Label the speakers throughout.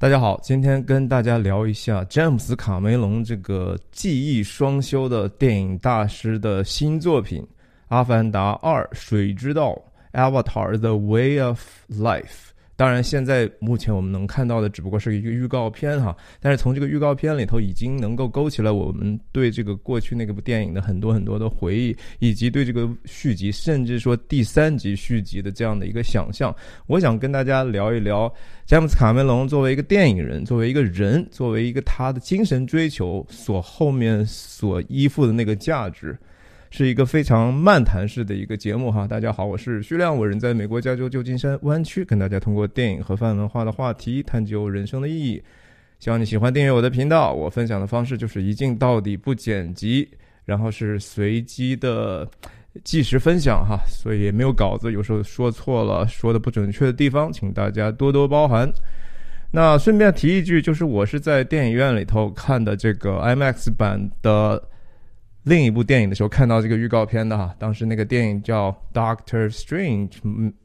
Speaker 1: 大家好，今天跟大家聊一下詹姆斯·卡梅隆这个技艺双修的电影大师的新作品《阿凡达二：水之道》（Avatar: The Way of Life）。当然，现在目前我们能看到的只不过是一个预告片哈，但是从这个预告片里头已经能够勾起了我们对这个过去那个部电影的很多很多的回忆，以及对这个续集，甚至说第三集续集的这样的一个想象。我想跟大家聊一聊詹姆斯卡梅隆作为一个电影人，作为一个人，作为一个他的精神追求所后面所依附的那个价值。是一个非常漫谈式的一个节目哈，大家好，我是徐亮，我人在美国加州旧金山湾区，跟大家通过电影和泛文化的话题探究人生的意义。希望你喜欢订阅我的频道。我分享的方式就是一镜到底不剪辑，然后是随机的即时分享哈，所以也没有稿子，有时候说错了，说的不准确的地方，请大家多多包涵。那顺便提一句，就是我是在电影院里头看的这个 IMAX 版的。另一部电影的时候看到这个预告片的哈，当时那个电影叫《Doctor Strange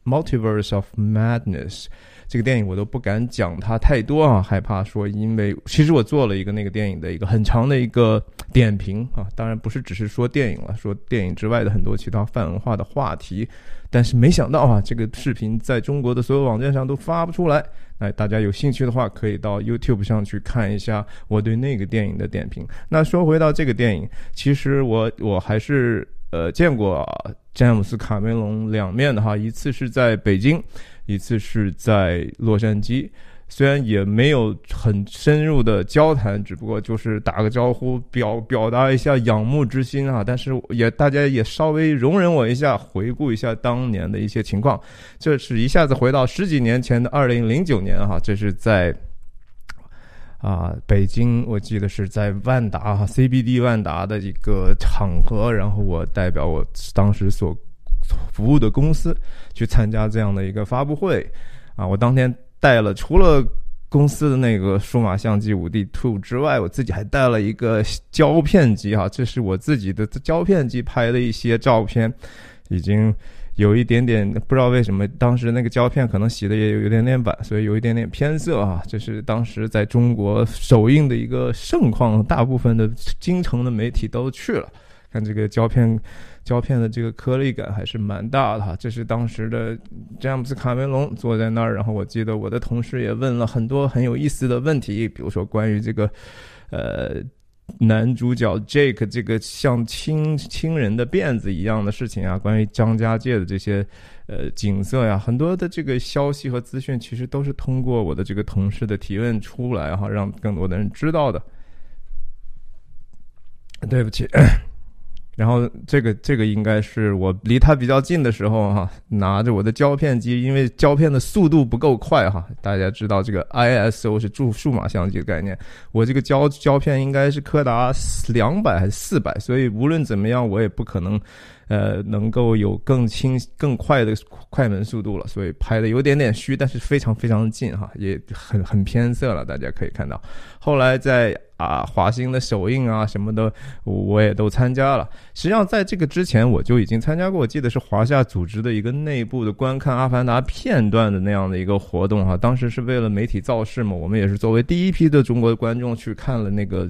Speaker 1: Multiverse of Madness》，这个电影我都不敢讲它太多啊，害怕说因为其实我做了一个那个电影的一个很长的一个点评啊，当然不是只是说电影了，说电影之外的很多其他泛文化的话题。但是没想到啊，这个视频在中国的所有网站上都发不出来。那大家有兴趣的话，可以到 YouTube 上去看一下我对那个电影的点评。那说回到这个电影，其实我我还是呃见过詹姆斯卡梅隆两面的哈，一次是在北京，一次是在洛杉矶。虽然也没有很深入的交谈，只不过就是打个招呼，表表达一下仰慕之心啊。但是也大家也稍微容忍我一下，回顾一下当年的一些情况。这是一下子回到十几年前的二零零九年哈，这是在啊北京，我记得是在万达哈 CBD 万达的一个场合，然后我代表我当时所服务的公司去参加这样的一个发布会啊，我当天。带了除了公司的那个数码相机五 D Two 之外，我自己还带了一个胶片机哈，这是我自己的胶片机拍的一些照片，已经有一点点不知道为什么，当时那个胶片可能洗的也有有点点晚，所以有一点点偏色啊。这是当时在中国首映的一个盛况，大部分的京城的媒体都去了，看这个胶片。胶片的这个颗粒感还是蛮大的哈，这是当时的詹姆斯卡梅隆坐在那儿，然后我记得我的同事也问了很多很有意思的问题，比如说关于这个，呃，男主角 Jake 这个像亲亲人的辫子一样的事情啊，关于张家界的这些呃景色呀，很多的这个消息和资讯其实都是通过我的这个同事的提问出来哈，让更多的人知道的。对不起。然后这个这个应该是我离它比较近的时候哈，拿着我的胶片机，因为胶片的速度不够快哈。大家知道这个 ISO 是注数码相机的概念，我这个胶胶片应该是柯达两百还是四百，所以无论怎么样我也不可能，呃，能够有更轻更快的快门速度了。所以拍的有点点虚，但是非常非常近哈，也很很偏色了。大家可以看到，后来在。啊，华星的首映啊，什么的，我也都参加了。实际上，在这个之前，我就已经参加过。我记得是华夏组织的一个内部的观看《阿凡达》片段的那样的一个活动哈。当时是为了媒体造势嘛，我们也是作为第一批的中国观众去看了那个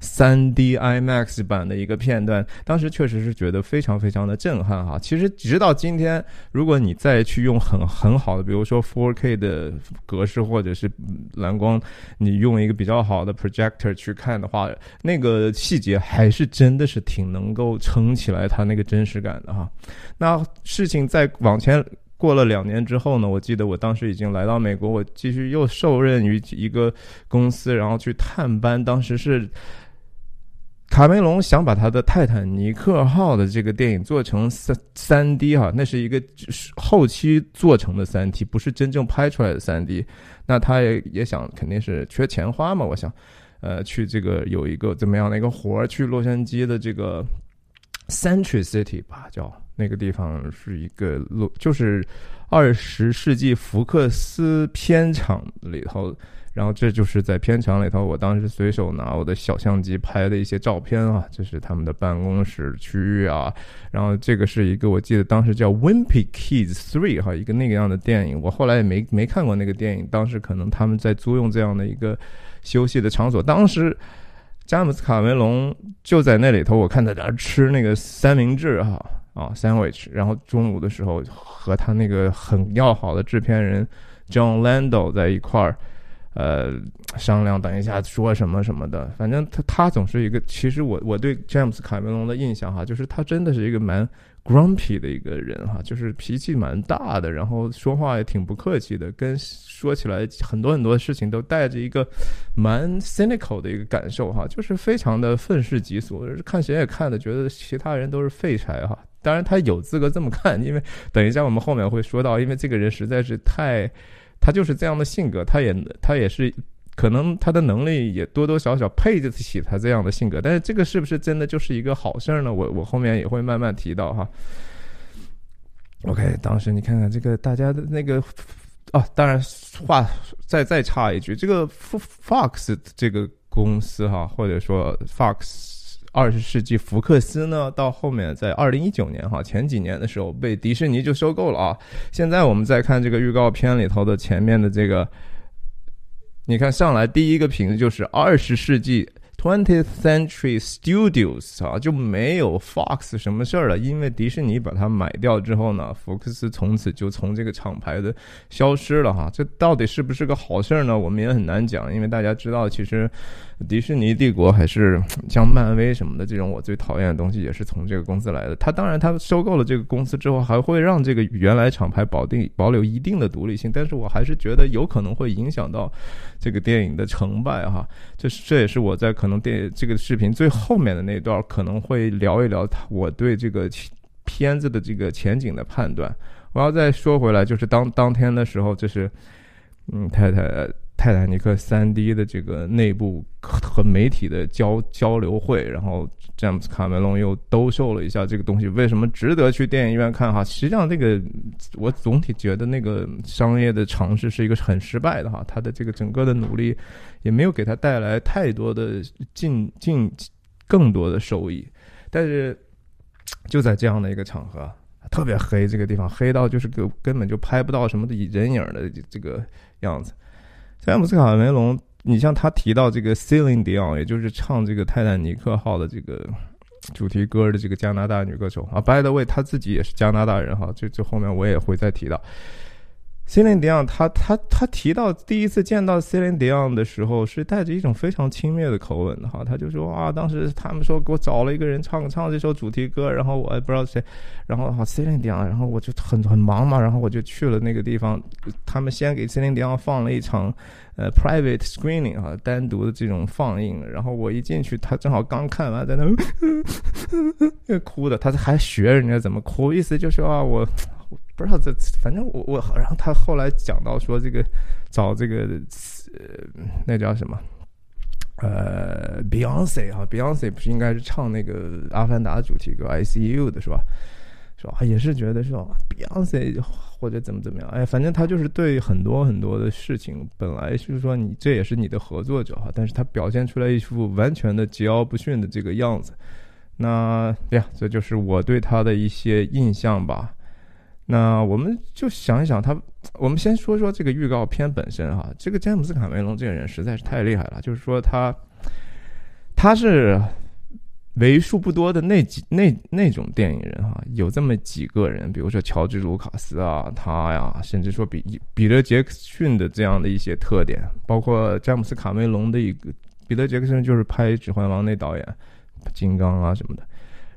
Speaker 1: 三 D IMAX 版的一个片段。当时确实是觉得非常非常的震撼哈。其实直到今天，如果你再去用很很好的，比如说 4K 的格式或者是蓝光，你用一个比较好的 projector 去。看的话，那个细节还是真的是挺能够撑起来它那个真实感的哈。那事情再往前过了两年之后呢，我记得我当时已经来到美国，我继续又受任于一个公司，然后去探班。当时是卡梅隆想把他的《泰坦尼克号》的这个电影做成三三 D 哈，那是一个后期做成的三 D，不是真正拍出来的三 D。那他也也想肯定是缺钱花嘛，我想。呃，去这个有一个怎么样的一个活儿？去洛杉矶的这个 Century City 吧，叫那个地方是一个洛，就是二十世纪福克斯片场里头然后这就是在片场里头，我当时随手拿我的小相机拍的一些照片啊，这是他们的办公室区域啊。然后这个是一个我记得当时叫《Wimpy Kids Three》哈，一个那个样的电影。我后来也没没看过那个电影，当时可能他们在租用这样的一个休息的场所。当时詹姆斯卡梅隆就在那里头，我看他在那吃那个三明治哈啊 sandwich，然后中午的时候和他那个很要好的制片人 John Lando 在一块儿。呃，商量等一下说什么什么的，反正他他总是一个，其实我我对詹姆斯卡梅隆的印象哈，就是他真的是一个蛮 grumpy 的一个人哈，就是脾气蛮大的，然后说话也挺不客气的，跟说起来很多很多事情都带着一个蛮 cynical 的一个感受哈，就是非常的愤世嫉俗，看谁也看的觉得其他人都是废柴哈。当然他有资格这么看，因为等一下我们后面会说到，因为这个人实在是太。他就是这样的性格，他也他也是，可能他的能力也多多少少配得起他这样的性格，但是这个是不是真的就是一个好事儿呢？我我后面也会慢慢提到哈。OK，当时你看看这个大家的那个啊，当然话再再插一句，这个 Fox 这个公司哈，或者说 Fox。二十世纪福克斯呢，到后面在二零一九年哈前几年的时候被迪士尼就收购了啊。现在我们再看这个预告片里头的前面的这个，你看上来第一个瓶子就是二十世纪。Twentieth Century Studios 啊，就没有 Fox 什么事儿了，因为迪士尼把它买掉之后呢，福克斯从此就从这个厂牌的消失了哈。这到底是不是个好事儿呢？我们也很难讲，因为大家知道，其实迪士尼帝国还是像漫威什么的这种我最讨厌的东西，也是从这个公司来的。他当然，他收购了这个公司之后，还会让这个原来厂牌保定保留一定的独立性，但是我还是觉得有可能会影响到这个电影的成败哈。这是这也是我在可能。电这个视频最后面的那段可能会聊一聊我对这个片子的这个前景的判断。我要再说回来，就是当当天的时候，就是嗯，太太泰坦尼克三 D 的这个内部和媒体的交交流会，然后詹姆斯卡梅隆又兜售了一下这个东西，为什么值得去电影院看哈？实际上，这个我总体觉得那个商业的尝试是一个很失败的哈，他的这个整个的努力。也没有给他带来太多的进进更多的收益，但是就在这样的一个场合，特别黑，这个地方黑到就是根根本就拍不到什么的人影的这个样子。詹姆斯卡梅隆，你像他提到这个 Celine Dion，也就是唱这个泰坦尼克号的这个主题歌的这个加拿大女歌手啊，By the way，他自己也是加拿大人哈，这这后面我也会再提到。C e l i n Dion，他他他提到第一次见到 c e l i n Dion 的时候，是带着一种非常轻蔑的口吻的哈，他就说啊，当时他们说给我找了一个人唱唱这首主题歌，然后我也不知道谁，然后好 c e l i n Dion，然后我就很很忙嘛，然后我就去了那个地方，他们先给 c e l i n Dion 放了一场呃 private screening 哈，单独的这种放映，然后我一进去，他正好刚看完，在那 哭的，他还学人家怎么哭，意思就是啊我。不知道这，反正我我，然后他后来讲到说这个找这个呃那叫什么呃 Beyonce 哈，Beyonce 不是应该是唱那个《阿凡达》主题歌 I C U 的是吧？是吧？也是觉得说 Beyonce 或者怎么怎么样，哎，反正他就是对很多很多的事情，本来是说你这也是你的合作者哈，但是他表现出来一副完全的桀骜不驯的这个样子。那呀，这就是我对他的一些印象吧。那我们就想一想他，我们先说说这个预告片本身哈。这个詹姆斯卡梅隆这个人实在是太厉害了，就是说他，他是为数不多的那几那那种电影人哈，有这么几个人，比如说乔治卢卡斯啊，他呀，甚至说比彼得杰克逊的这样的一些特点，包括詹姆斯卡梅隆的一个彼得杰克逊就是拍《指环王》那导演，金刚啊什么的。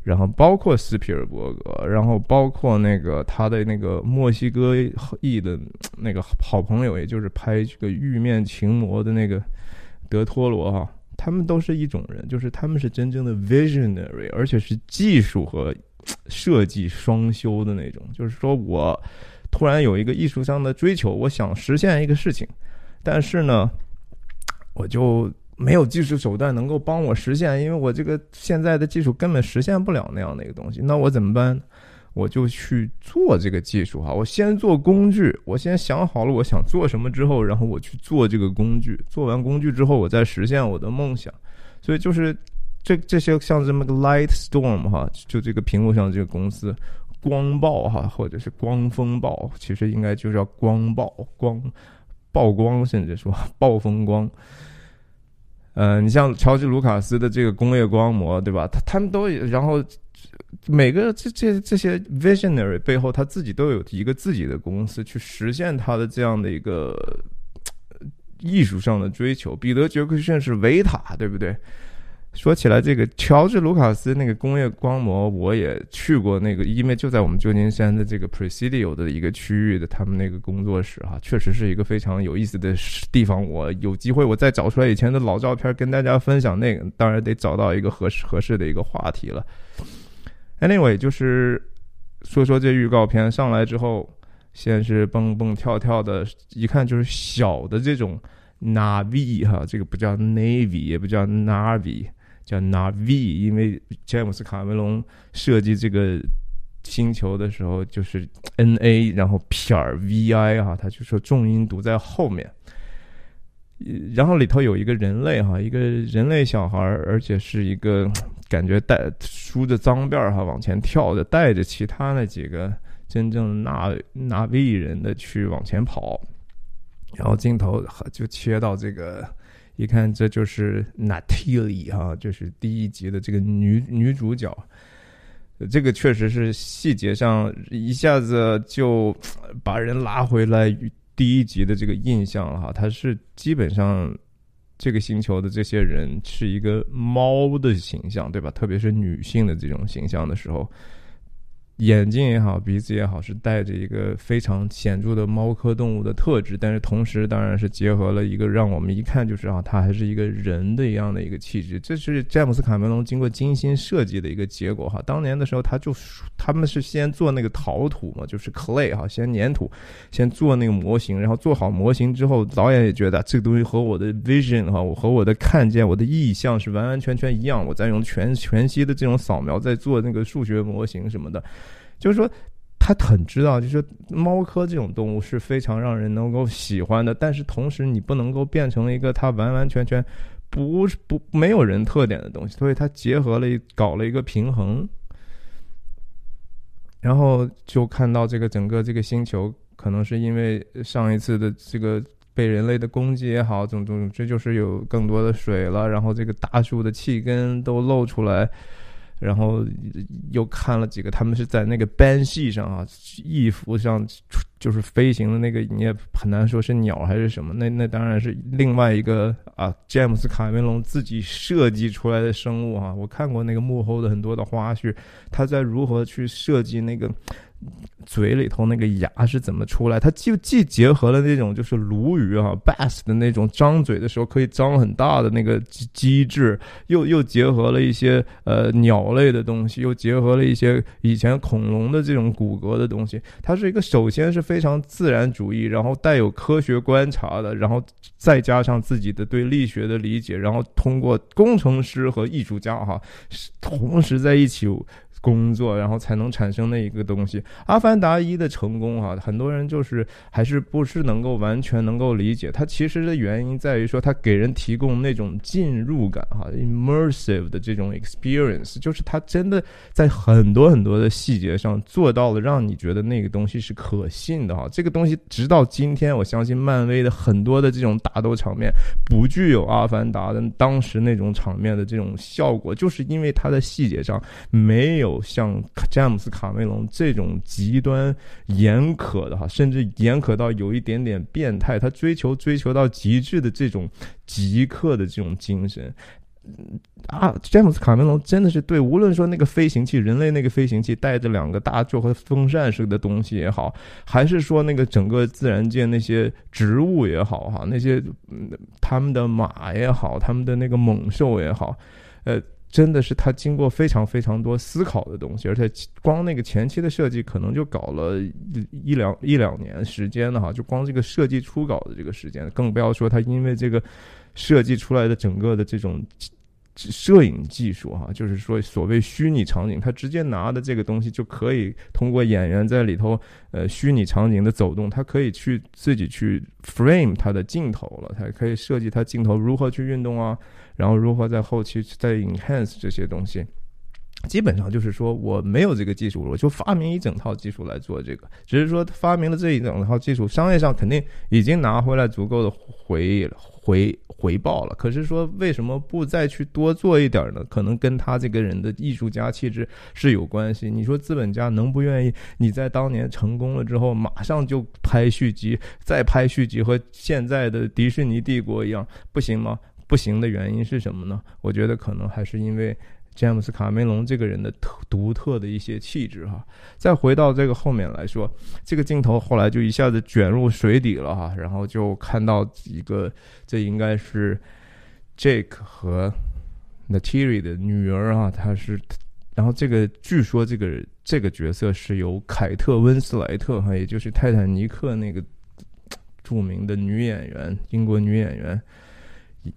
Speaker 1: 然后包括斯皮尔伯格，然后包括那个他的那个墨西哥裔的那个好朋友，也就是拍这个《玉面情魔》的那个德托罗哈，他们都是一种人，就是他们是真正的 visionary，而且是技术和设计双修的那种。就是说我突然有一个艺术上的追求，我想实现一个事情，但是呢，我就。没有技术手段能够帮我实现，因为我这个现在的技术根本实现不了那样的一个东西。那我怎么办？我就去做这个技术哈。我先做工具，我先想好了我想做什么之后，然后我去做这个工具。做完工具之后，我再实现我的梦想。所以就是这这些像这么个 Light Storm 哈，就这个屏幕上这个公司光暴哈，或者是光风暴，其实应该就叫光暴光曝光，甚至说 暴风光。呃，你像乔治卢卡斯的这个工业光魔，对吧？他他们都然后每个这这这些 visionary 背后，他自己都有一个自己的公司去实现他的这样的一个艺术上的追求。彼得杰克逊是维塔，对不对？说起来，这个乔治卢卡斯那个工业光魔，我也去过那个，因为就在我们旧金山的这个 Presidio 的一个区域的他们那个工作室哈，确实是一个非常有意思的地方。我有机会我再找出来以前的老照片跟大家分享那个，当然得找到一个合适合适的一个话题了。Anyway，就是说说这预告片上来之后，先是蹦蹦跳跳的，一看就是小的这种 Navi 哈，这个不叫 Navy，也不叫 Navi。叫 Navi，因为詹姆斯卡梅隆设计这个星球的时候就是 N A，然后撇儿 V I 哈，他就说重音读在后面。然后里头有一个人类哈，一个人类小孩，而且是一个感觉带梳着脏辫哈往前跳的，带着其他那几个真正纳纳 V 人的去往前跑，然后镜头就切到这个。一看，这就是 Natalie 哈，就是第一集的这个女女主角。这个确实是细节上一下子就把人拉回来第一集的这个印象了哈。她是基本上这个星球的这些人是一个猫的形象，对吧？特别是女性的这种形象的时候。眼睛也好，鼻子也好，是带着一个非常显著的猫科动物的特质，但是同时当然是结合了一个让我们一看就知道它还是一个人的一样的一个气质。这是詹姆斯卡梅隆经过精心设计的一个结果哈。当年的时候，他就他们是先做那个陶土嘛，就是 clay 哈，先粘土，先做那个模型，然后做好模型之后，导演也觉得这个东西和我的 vision 哈，我和我的看见，我的意向是完完全全一样。我再用全全息的这种扫描，再做那个数学模型什么的。就是说，他很知道，就是猫科这种动物是非常让人能够喜欢的，但是同时你不能够变成一个它完完全全不不没有人特点的东西，所以它结合了搞了一个平衡，然后就看到这个整个这个星球，可能是因为上一次的这个被人类的攻击也好，种种，这就是有更多的水了，然后这个大树的气根都露出来。然后又看了几个，他们是在那个班系上啊，翼服上就是飞行的那个，你也很难说是鸟还是什么。那那当然是另外一个啊，詹姆斯卡梅隆自己设计出来的生物啊。我看过那个幕后的很多的花絮，他在如何去设计那个。嘴里头那个牙是怎么出来？它既既结合了那种就是鲈鱼啊，bass 的那种张嘴的时候可以张很大的那个机机制，又又结合了一些呃鸟类的东西，又结合了一些以前恐龙的这种骨骼的东西。它是一个首先是非常自然主义，然后带有科学观察的，然后再加上自己的对力学的理解，然后通过工程师和艺术家哈同时在一起。工作，然后才能产生那一个东西。阿凡达一的成功啊，很多人就是还是不是能够完全能够理解。它其实的原因在于说，它给人提供那种进入感哈，immersive 的这种 experience，就是它真的在很多很多的细节上做到了，让你觉得那个东西是可信的哈。这个东西直到今天，我相信漫威的很多的这种打斗场面不具有阿凡达的当时那种场面的这种效果，就是因为它的细节上没有。有像詹姆斯卡梅隆这种极端严苛的哈，甚至严苛到有一点点变态，他追求追求到极致的这种极客的这种精神啊，詹姆斯卡梅隆真的是对，无论说那个飞行器，人类那个飞行器带着两个大就和风扇似的东西也好，还是说那个整个自然界那些植物也好哈，那些他们的马也好，他们的那个猛兽也好，呃。真的是他经过非常非常多思考的东西，而且光那个前期的设计可能就搞了一两一两年时间的哈，就光这个设计初稿的这个时间，更不要说他因为这个设计出来的整个的这种摄影技术哈，就是说所谓虚拟场景，他直接拿的这个东西就可以通过演员在里头呃虚拟场景的走动，他可以去自己去 frame 他的镜头了，他可以设计他镜头如何去运动啊，然后如何在后期再 enhance 这些东西。基本上就是说，我没有这个技术，我就发明一整套技术来做这个。只是说发明了这一整套技术，商业上肯定已经拿回来足够的回回回报了。可是说，为什么不再去多做一点呢？可能跟他这个人的艺术家气质是有关系。你说资本家能不愿意你在当年成功了之后，马上就拍续集，再拍续集，和现在的迪士尼帝国一样，不行吗？不行的原因是什么呢？我觉得可能还是因为。詹姆斯·卡梅隆这个人的特独特的一些气质哈，再回到这个后面来说，这个镜头后来就一下子卷入水底了哈，然后就看到一个，这应该是 Jake 和 Natiri 的女儿啊，她是，然后这个据说这个这个角色是由凯特·温斯莱特哈，也就是泰坦尼克那个著名的女演员，英国女演员。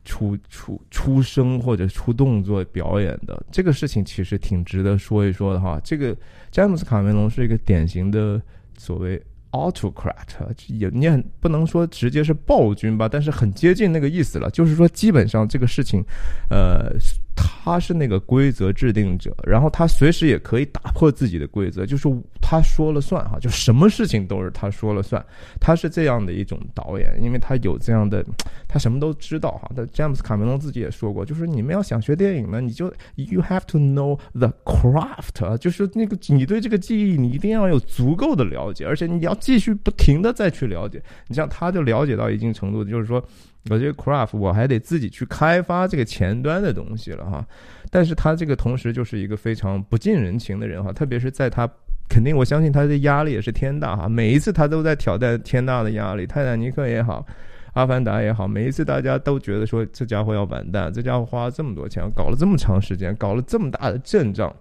Speaker 1: 出出出声或者出动作表演的这个事情，其实挺值得说一说的哈。这个詹姆斯卡梅隆是一个典型的所谓 autocrat，也你也不能说直接是暴君吧，但是很接近那个意思了。就是说，基本上这个事情，呃。他是那个规则制定者，然后他随时也可以打破自己的规则，就是他说了算哈，就什么事情都是他说了算。他是这样的一种导演，因为他有这样的，他什么都知道哈。那詹姆斯卡梅隆自己也说过，就是你们要想学电影呢，你就 you have to know the craft，就是那个你对这个技艺你一定要有足够的了解，而且你要继续不停的再去了解。你像他就了解到一定程度，就是说。我这个 craft 我还得自己去开发这个前端的东西了哈，但是他这个同时就是一个非常不近人情的人哈，特别是在他肯定我相信他的压力也是天大哈，每一次他都在挑战天大的压力，泰坦尼克也好，阿凡达也好，每一次大家都觉得说这家伙要完蛋，这家伙花了这么多钱，搞了这么长时间，搞了这么大的阵仗。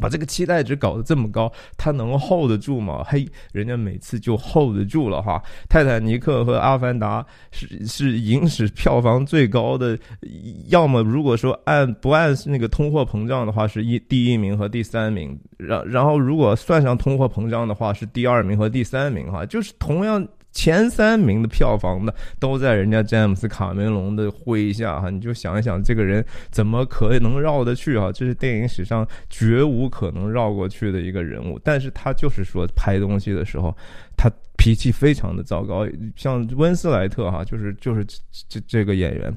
Speaker 1: 把这个期待值搞得这么高，他能 hold 得住吗？嘿，人家每次就 hold 得住了哈。泰坦尼克和阿凡达是是影史票房最高的，要么如果说按不按那个通货膨胀的话，是一第一名和第三名。然然后如果算上通货膨胀的话，是第二名和第三名哈，就是同样。前三名的票房的都在人家詹姆斯卡梅隆的麾下哈，你就想一想，这个人怎么可能绕得去啊？这是电影史上绝无可能绕过去的一个人物。但是他就是说拍东西的时候，他脾气非常的糟糕。像温斯莱特哈，就是就是这这个演员，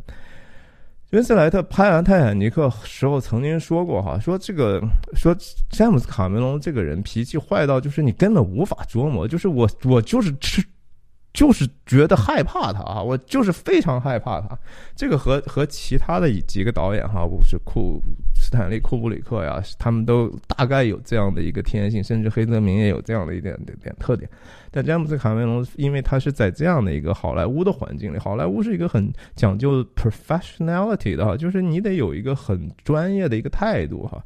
Speaker 1: 温斯莱特拍完《泰坦尼克》时候曾经说过哈，说这个说詹姆斯卡梅隆这个人脾气坏到就是你根本无法琢磨，就是我我就是吃。就是觉得害怕他啊，我就是非常害怕他。这个和和其他的几个导演哈，是库斯坦利库布里克呀，他们都大概有这样的一个天性，甚至黑泽明也有这样的一点点特点。但詹姆斯卡梅隆，因为他是在这样的一个好莱坞的环境里，好莱坞是一个很讲究 professionality 的哈，就是你得有一个很专业的一个态度哈。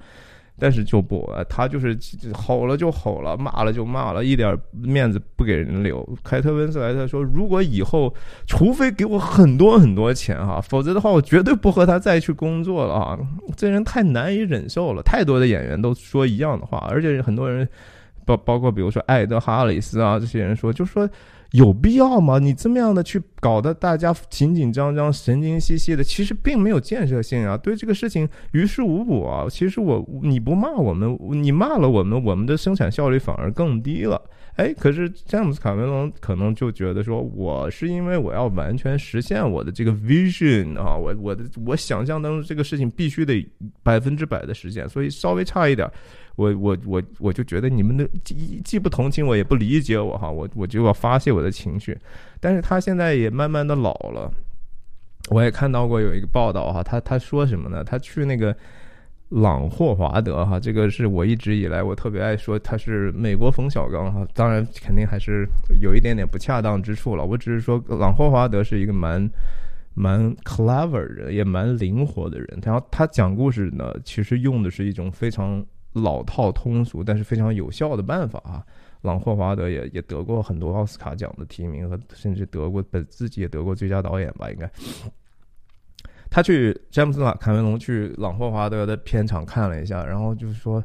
Speaker 1: 但是就不，他就是吼了就吼了，骂了就骂了，一点面子不给人留。凯特温斯莱特说：“如果以后，除非给我很多很多钱哈，否则的话，我绝对不和他再去工作了啊！这人太难以忍受了。太多的演员都说一样的话，而且很多人，包包括比如说艾德哈里斯啊这些人说，就说。”有必要吗？你这么样的去搞得大家紧紧张张、神经兮兮的，其实并没有建设性啊，对这个事情于事无补啊。其实我你不骂我们，你骂了我们，我们的生产效率反而更低了。哎，可是詹姆斯卡梅隆可能就觉得说，我是因为我要完全实现我的这个 vision 啊，我我的我想象当中这个事情必须得百分之百的实现，所以稍微差一点。我我我我就觉得你们的既既不同情我也不理解我哈，我我就要发泄我的情绪，但是他现在也慢慢的老了，我也看到过有一个报道哈，他他说什么呢？他去那个朗霍华德哈，这个是我一直以来我特别爱说他是美国冯小刚哈，当然肯定还是有一点点不恰当之处了，我只是说朗霍华德是一个蛮蛮 clever 人，也蛮灵活的人，然后他讲故事呢，其实用的是一种非常。老套通俗，但是非常有效的办法啊！朗霍华德也也得过很多奥斯卡奖的提名，和甚至得过本自己也得过最佳导演吧，应该。他去詹姆斯·卡卡梅隆去朗霍华德的片场看了一下，然后就是说。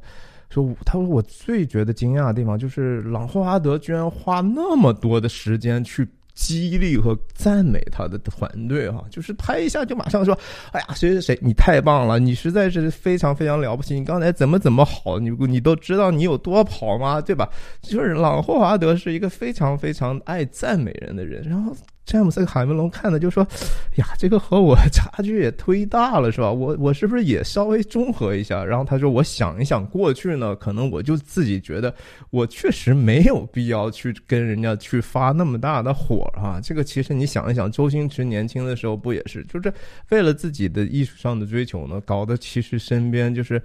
Speaker 1: 说，他说我最觉得惊讶的地方就是朗霍华德居然花那么多的时间去激励和赞美他的团队哈，就是拍一下就马上说，哎呀谁谁谁你太棒了，你实在是非常非常了不起，你刚才怎么怎么好，你你都知道你有多跑吗？对吧？就是朗霍华德是一个非常非常爱赞美人的人，然后。詹姆斯·卡梅隆看的就说：“ 呀，这个和我差距也忒大了，是吧？我我是不是也稍微中和一下？”然后他说：“我想一想，过去呢，可能我就自己觉得，我确实没有必要去跟人家去发那么大的火啊。这个其实你想一想，周星驰年轻的时候不也是，就是为了自己的艺术上的追求呢，搞得其实身边就是。”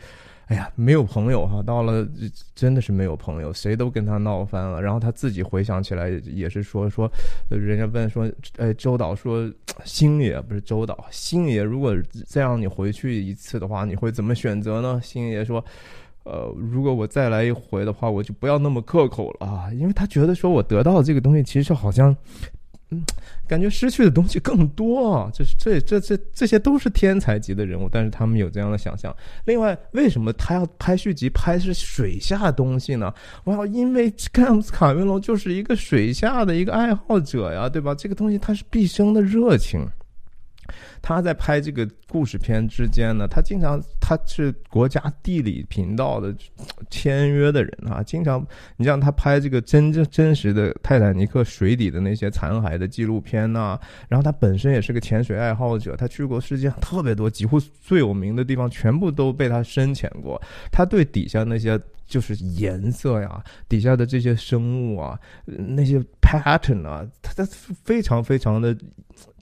Speaker 1: 哎呀，没有朋友哈，到了真的是没有朋友，谁都跟他闹翻了。然后他自己回想起来，也是说说，人家问说，哎，周导说，星爷不是周导，星爷如果再让你回去一次的话，你会怎么选择呢？星爷说，呃，如果我再来一回的话，我就不要那么刻口了啊，因为他觉得说我得到这个东西，其实好像。嗯，感觉失去的东西更多啊！就是这这这这些都是天才级的人物，但是他们有这样的想象。另外，为什么他要拍续集，拍是水下东西呢？我要，因为詹姆斯卡梅隆就是一个水下的一个爱好者呀，对吧？这个东西他是毕生的热情。他在拍这个故事片之间呢，他经常他是国家地理频道的签约的人啊，经常你像他拍这个真真真实的泰坦尼克水底的那些残骸的纪录片呐，然后他本身也是个潜水爱好者，他去过世界上特别多，几乎最有名的地方全部都被他深潜过，他对底下那些就是颜色呀，底下的这些生物啊，那些 pattern 啊，他他非常非常的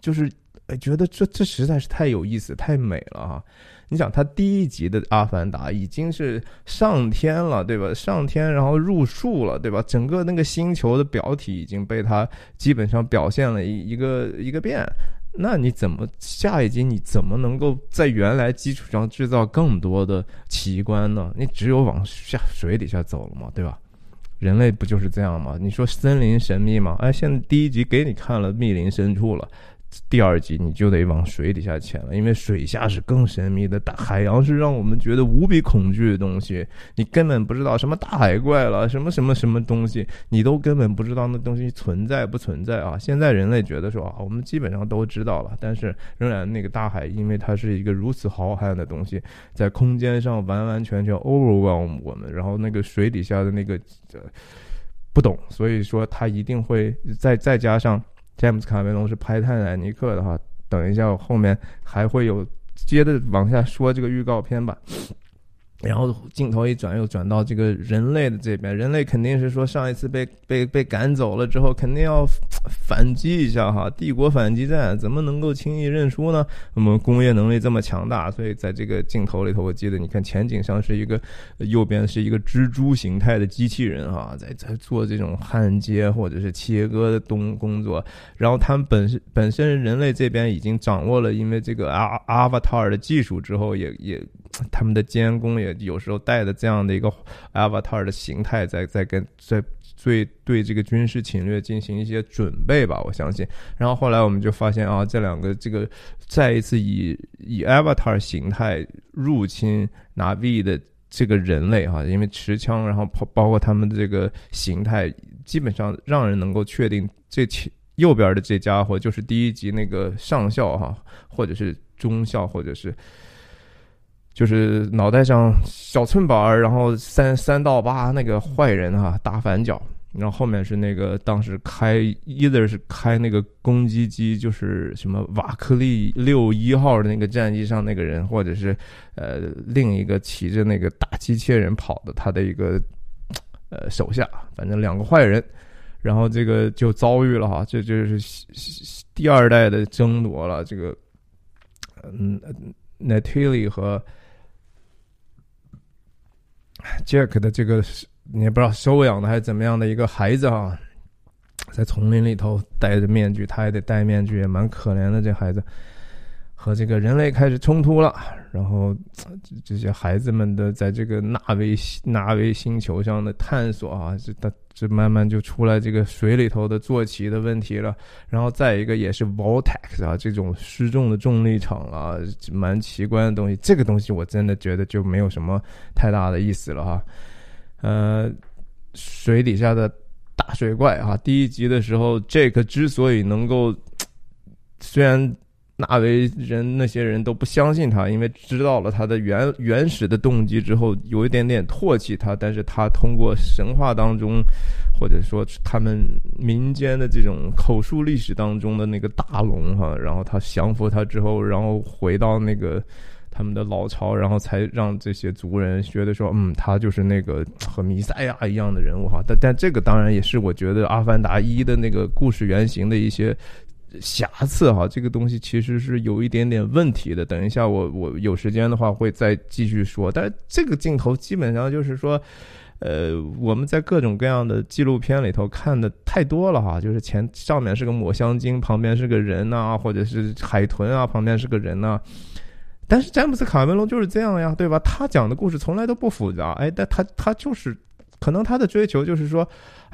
Speaker 1: 就是。哎，觉得这这实在是太有意思、太美了哈！你想，他第一集的《阿凡达》已经是上天了，对吧？上天，然后入树了，对吧？整个那个星球的表体已经被他基本上表现了一一个一个遍。那你怎么下一集你怎么能够在原来基础上制造更多的奇观呢？你只有往下水底下走了嘛，对吧？人类不就是这样吗？你说森林神秘吗？哎，现在第一集给你看了密林深处了。第二集你就得往水底下潜了，因为水下是更神秘的。大海洋是让我们觉得无比恐惧的东西，你根本不知道什么大海怪了，什么什么什么东西，你都根本不知道那东西存在不存在啊！现在人类觉得说啊，我们基本上都知道了，但是仍然那个大海，因为它是一个如此浩瀚的东西，在空间上完完全全 overwhelm 我们，然后那个水底下的那个不懂，所以说它一定会再再加上。詹姆斯·卡梅隆是拍《泰坦尼克》的话，等一下我后面还会有接着往下说这个预告片吧。然后镜头一转，又转到这个人类的这边。人类肯定是说，上一次被被被赶走了之后，肯定要反击一下哈。帝国反击战怎么能够轻易认输呢？我们工业能力这么强大，所以在这个镜头里头，我记得你看前景上是一个右边是一个蜘蛛形态的机器人哈，在在做这种焊接或者是切割的东工作。然后他们本身本身人类这边已经掌握了，因为这个阿阿瓦塔尔的技术之后，也也他们的监工也。有时候带的这样的一个 avatar 的形态，在在跟在对对这个军事侵略进行一些准备吧，我相信。然后后来我们就发现啊，这两个这个再一次以以 avatar 形态入侵拿 V 的这个人类哈，因为持枪，然后包包括他们的这个形态，基本上让人能够确定这右边的这家伙就是第一集那个上校哈，或者是中校，或者是。就是脑袋上小寸板儿，然后三三到八那个坏人哈，大反角。然后后面是那个当时开，either 是开那个攻击机，就是什么瓦克利六一号的那个战机上那个人，或者是呃另一个骑着那个大机器人跑的他的一个呃手下，反正两个坏人。然后这个就遭遇了哈，这就是第二代的争夺了。这个嗯，Natalie 和。Jack 的这个你也不知道收养的还是怎么样的一个孩子啊，在丛林里头戴着面具，他也得戴面具，也蛮可怜的这孩子。和这个人类开始冲突了，然后这些孩子们的在这个纳维纳维星球上的探索啊，这他这慢慢就出来这个水里头的坐骑的问题了。然后再一个也是 vortex 啊，这种失重的重力场啊，蛮奇观的东西。这个东西我真的觉得就没有什么太大的意思了哈。呃，水底下的大水怪啊，第一集的时候，Jake 之所以能够，虽然。纳维人那些人都不相信他，因为知道了他的原原始的动机之后，有一点点唾弃他。但是他通过神话当中，或者说他们民间的这种口述历史当中的那个大龙哈，然后他降服他之后，然后回到那个他们的老巢，然后才让这些族人觉得说，嗯，他就是那个和弥赛亚一样的人物哈。但但这个当然也是我觉得《阿凡达一》的那个故事原型的一些。瑕疵哈，这个东西其实是有一点点问题的。等一下，我我有时间的话会再继续说。但是这个镜头基本上就是说，呃，我们在各种各样的纪录片里头看的太多了哈。就是前上面是个抹香鲸，旁边是个人呐，或者是海豚啊，旁边是个人呐。但是詹姆斯卡梅隆就是这样呀，对吧？他讲的故事从来都不复杂，哎，但他他就是可能他的追求就是说。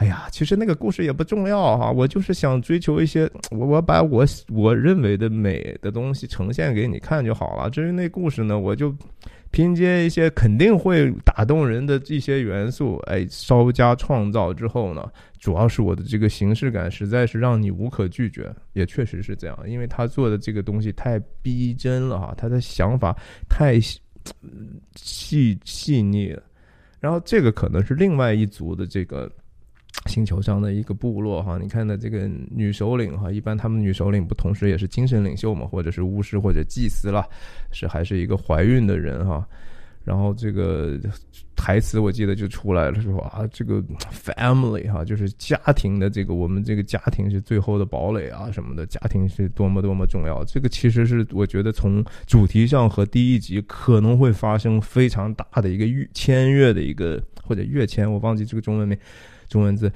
Speaker 1: 哎呀，其实那个故事也不重要哈，我就是想追求一些，我 我把我我认为的美的东西呈现给你看就好了。至于那故事呢，我就拼接一些肯定会打动人的这些元素，哎，稍加创造之后呢，主要是我的这个形式感实在是让你无可拒绝，也确实是这样，因为他做的这个东西太逼真了哈，他的想法太细细腻了，然后这个可能是另外一组的这个。星球上的一个部落哈，你看的这个女首领哈，一般他们女首领不同时也是精神领袖嘛，或者是巫师或者祭司啦，是还是一个怀孕的人哈。然后这个台词我记得就出来了，说啊，这个 family 哈，就是家庭的这个我们这个家庭是最后的堡垒啊什么的，家庭是多么多么重要。这个其实是我觉得从主题上和第一集可能会发生非常大的一个跃签跃的一个或者跃迁，我忘记这个中文名。中文字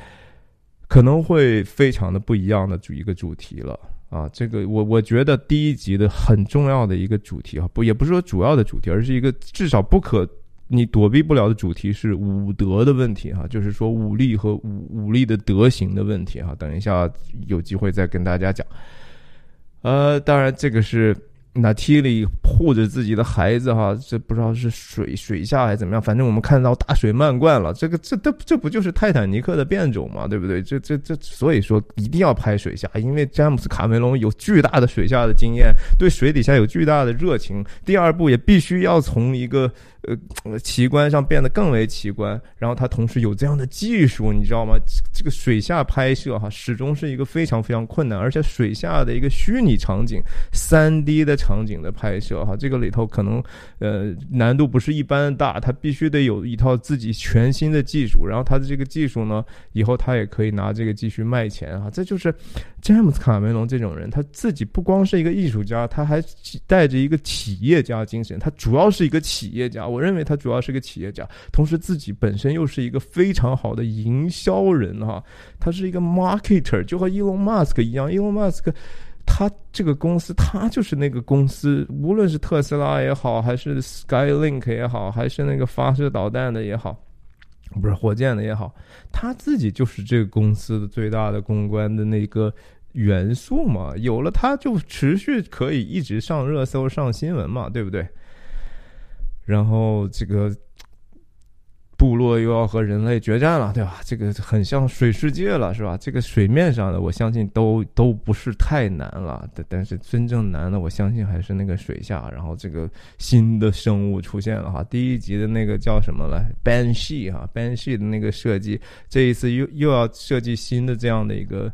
Speaker 1: 可能会非常的不一样的主一个主题了啊！这个我我觉得第一集的很重要的一个主题啊，不也不是说主要的主题，而是一个至少不可你躲避不了的主题是武德的问题哈，就是说武力和武武力的德行的问题哈。等一下有机会再跟大家讲。呃，当然这个是。那 T 里护着自己的孩子哈，这不知道是水水下还是怎么样，反正我们看到大水漫灌了。这个这这这不就是泰坦尼克的变种嘛，对不对？这这这，所以说一定要拍水下，因为詹姆斯卡梅隆有巨大的水下的经验，对水底下有巨大的热情。第二部也必须要从一个。呃，奇观上变得更为奇观，然后它同时有这样的技术，你知道吗？这个水下拍摄哈，始终是一个非常非常困难，而且水下的一个虚拟场景、三 D 的场景的拍摄哈，这个里头可能呃难度不是一般大，它必须得有一套自己全新的技术，然后它的这个技术呢，以后他也可以拿这个继续卖钱哈，这就是詹姆斯卡梅隆这种人，他自己不光是一个艺术家，他还带着一个企业家精神，他主要是一个企业家。我认为他主要是个企业家，同时自己本身又是一个非常好的营销人哈。他是一个 marketer，就和 Elon Musk 一样。Elon Musk 他这个公司，他就是那个公司，无论是特斯拉也好，还是 Skylink 也好，还是那个发射导弹的也好，不是火箭的也好，他自己就是这个公司的最大的公关的那个元素嘛。有了他，就持续可以一直上热搜、上新闻嘛，对不对？然后这个部落又要和人类决战了，对吧？这个很像水世界了，是吧？这个水面上的，我相信都都不是太难了。但但是真正难的，我相信还是那个水下。然后这个新的生物出现了哈，第一集的那个叫什么来？Banshee 哈，Banshee 的那个设计，这一次又又要设计新的这样的一个，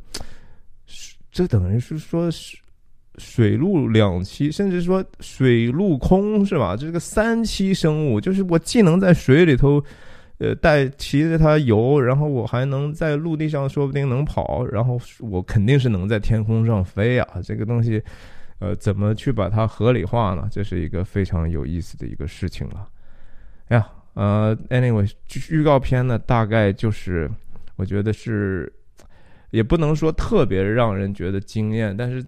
Speaker 1: 这等于是说是。水陆两栖，甚至说水陆空是吧？这个三栖生物，就是我既能在水里头，呃，带骑着它游，然后我还能在陆地上，说不定能跑，然后我肯定是能在天空上飞啊！这个东西，呃，怎么去把它合理化呢？这是一个非常有意思的一个事情了。哎呀，呃，anyway，预告片呢，大概就是我觉得是，也不能说特别让人觉得惊艳，但是。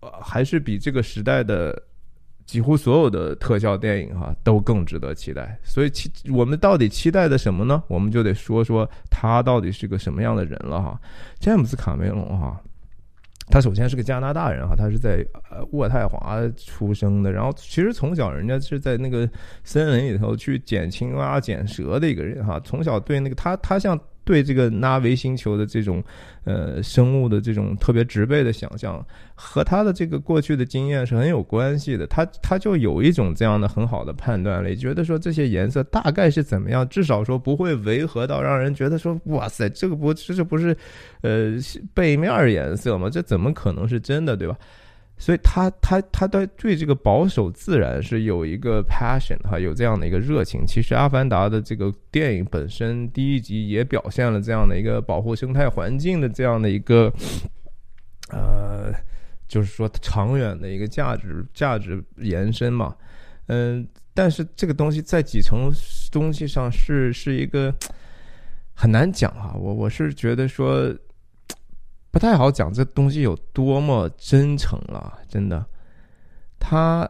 Speaker 1: 呃，还是比这个时代的几乎所有的特效电影哈都更值得期待。所以期我们到底期待的什么呢？我们就得说说他到底是个什么样的人了哈。詹姆斯卡梅隆哈。他首先是个加拿大人哈，他是在呃渥太华出生的，然后其实从小人家是在那个森林里头去捡青蛙、捡蛇的一个人哈，从小对那个他他像。对这个纳维星球的这种，呃，生物的这种特别植被的想象，和他的这个过去的经验是很有关系的。他他就有一种这样的很好的判断力，觉得说这些颜色大概是怎么样，至少说不会违和到让人觉得说，哇塞，这个不这这不是，呃，背面颜色吗？这怎么可能是真的，对吧？所以他他他对对这个保守自然是有一个 passion 哈，有这样的一个热情。其实《阿凡达》的这个电影本身第一集也表现了这样的一个保护生态环境的这样的一个，呃，就是说长远的一个价值价值延伸嘛。嗯，但是这个东西在几层东西上是是一个很难讲啊。我我是觉得说。不太好讲这东西有多么真诚了，真的。他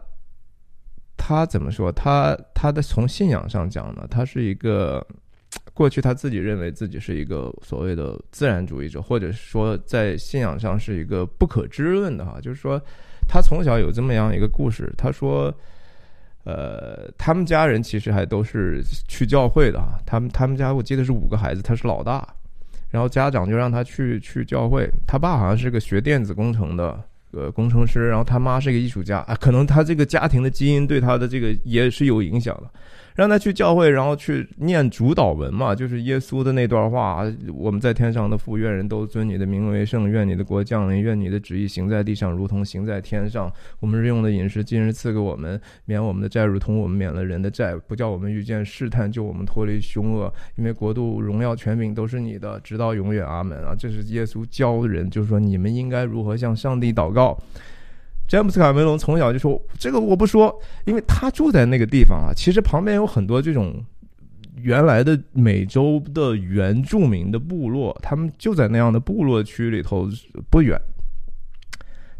Speaker 1: 他怎么说？他他的从信仰上讲呢？他是一个过去他自己认为自己是一个所谓的自然主义者，或者说在信仰上是一个不可知论的哈。就是说，他从小有这么样一个故事。他说，呃，他们家人其实还都是去教会的哈。他们他们家我记得是五个孩子，他是老大。然后家长就让他去去教会，他爸好像是个学电子工程的呃工程师，然后他妈是个艺术家啊，可能他这个家庭的基因对他的这个也是有影响的。让他去教会，然后去念主导文嘛，就是耶稣的那段话：“我们在天上的父，愿人都尊你的名为圣，愿你的国降临，愿你的旨意行在地上，如同行在天上。我们日用的饮食，今日赐给我们，免我们的债，如同我们免了人的债，不叫我们遇见试探，救我们脱离凶恶。因为国度、荣耀、权柄都是你的，直到永远。阿门啊！这是耶稣教人，就是说你们应该如何向上帝祷告。”詹姆斯·卡梅隆从小就说：“这个我不说，因为他住在那个地方啊。其实旁边有很多这种原来的美洲的原住民的部落，他们就在那样的部落区里头不远。”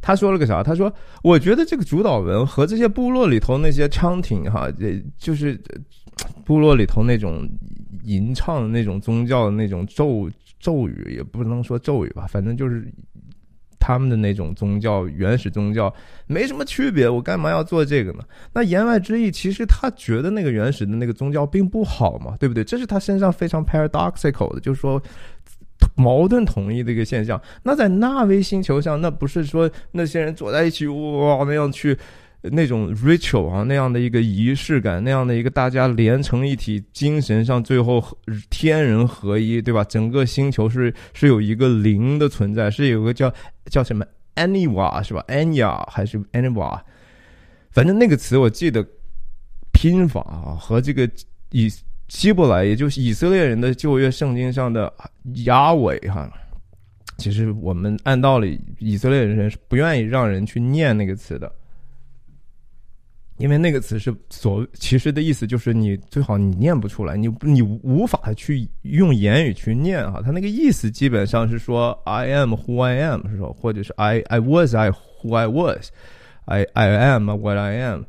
Speaker 1: 他说了个啥？他说：“我觉得这个主导文和这些部落里头那些唱挺哈，就是部落里头那种吟唱的那种宗教的那种咒咒语，也不能说咒语吧，反正就是。”他们的那种宗教，原始宗教没什么区别，我干嘛要做这个呢？那言外之意，其实他觉得那个原始的那个宗教并不好嘛，对不对？这是他身上非常 paradoxical 的，就是说矛盾统一的一个现象。那在纳威星球上，那不是说那些人坐在一起哇那样去。那种 ritual 啊，那样的一个仪式感，那样的一个大家连成一体，精神上最后天人合一，对吧？整个星球是是有一个灵的存在，是有个叫叫什么 Aniwa 是吧？Anya 还是 Aniwa？反正那个词我记得拼法啊，和这个以希伯来，也就是以色列人的旧约圣经上的亚伟哈，其实我们按道理以色列人是不愿意让人去念那个词的。因为那个词是所其实的意思就是你最好你念不出来，你你无法去用言语去念啊。他那个意思基本上是说 I am who I am 是说，或者是 I I was I who I was，I I am what I am。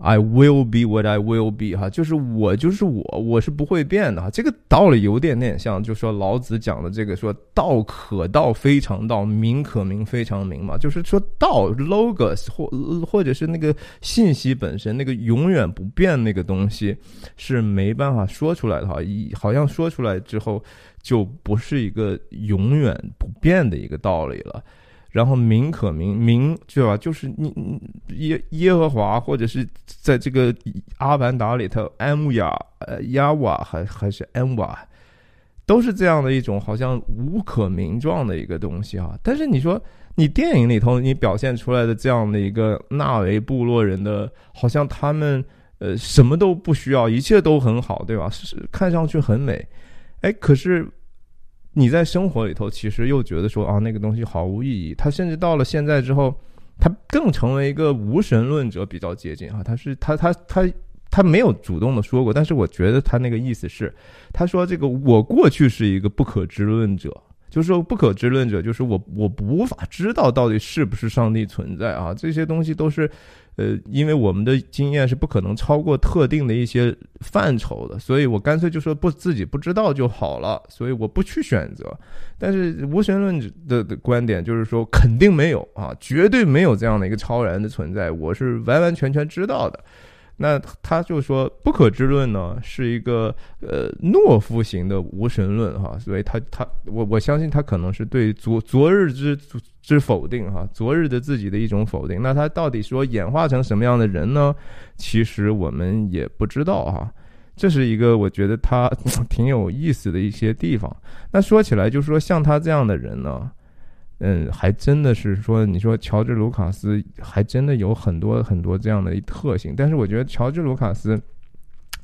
Speaker 1: I will be what I will be，哈，就是我就是我，我是不会变的哈。这个道理有点点像，就说老子讲的这个说道可道非常道，名可名非常名嘛。就是说道 logos 或或者是那个信息本身，那个永远不变那个东西是没办法说出来的哈。一好像说出来之后就不是一个永远不变的一个道理了。然后名可名，名对吧？就是你耶耶和华，或者是在这个阿凡达里头，安雅呃亚瓦还还是安瓦，都是这样的一种好像无可名状的一个东西啊。但是你说你电影里头你表现出来的这样的一个纳维部落人的，好像他们呃什么都不需要，一切都很好，对吧？是看上去很美，哎，可是。你在生活里头，其实又觉得说啊，那个东西毫无意义。他甚至到了现在之后，他更成为一个无神论者，比较接近啊。他是他他他他没有主动的说过，但是我觉得他那个意思是，他说这个我过去是一个不可知论者，就是说不可知论者，就是我我无法知道到底是不是上帝存在啊，这些东西都是。呃，因为我们的经验是不可能超过特定的一些范畴的，所以我干脆就说不自己不知道就好了，所以我不去选择。但是无神论的的观点就是说肯定没有啊，绝对没有这样的一个超然的存在，我是完完全全知道的。那他就说不可知论呢是一个呃懦夫型的无神论哈，所以他他我我相信他可能是对昨昨日之。之否定哈，昨日的自己的一种否定。那他到底说演化成什么样的人呢？其实我们也不知道哈。这是一个我觉得他 挺有意思的一些地方。那说起来，就是说像他这样的人呢，嗯，还真的是说，你说乔治·卢卡斯还真的有很多很多这样的一特性。但是我觉得乔治·卢卡斯。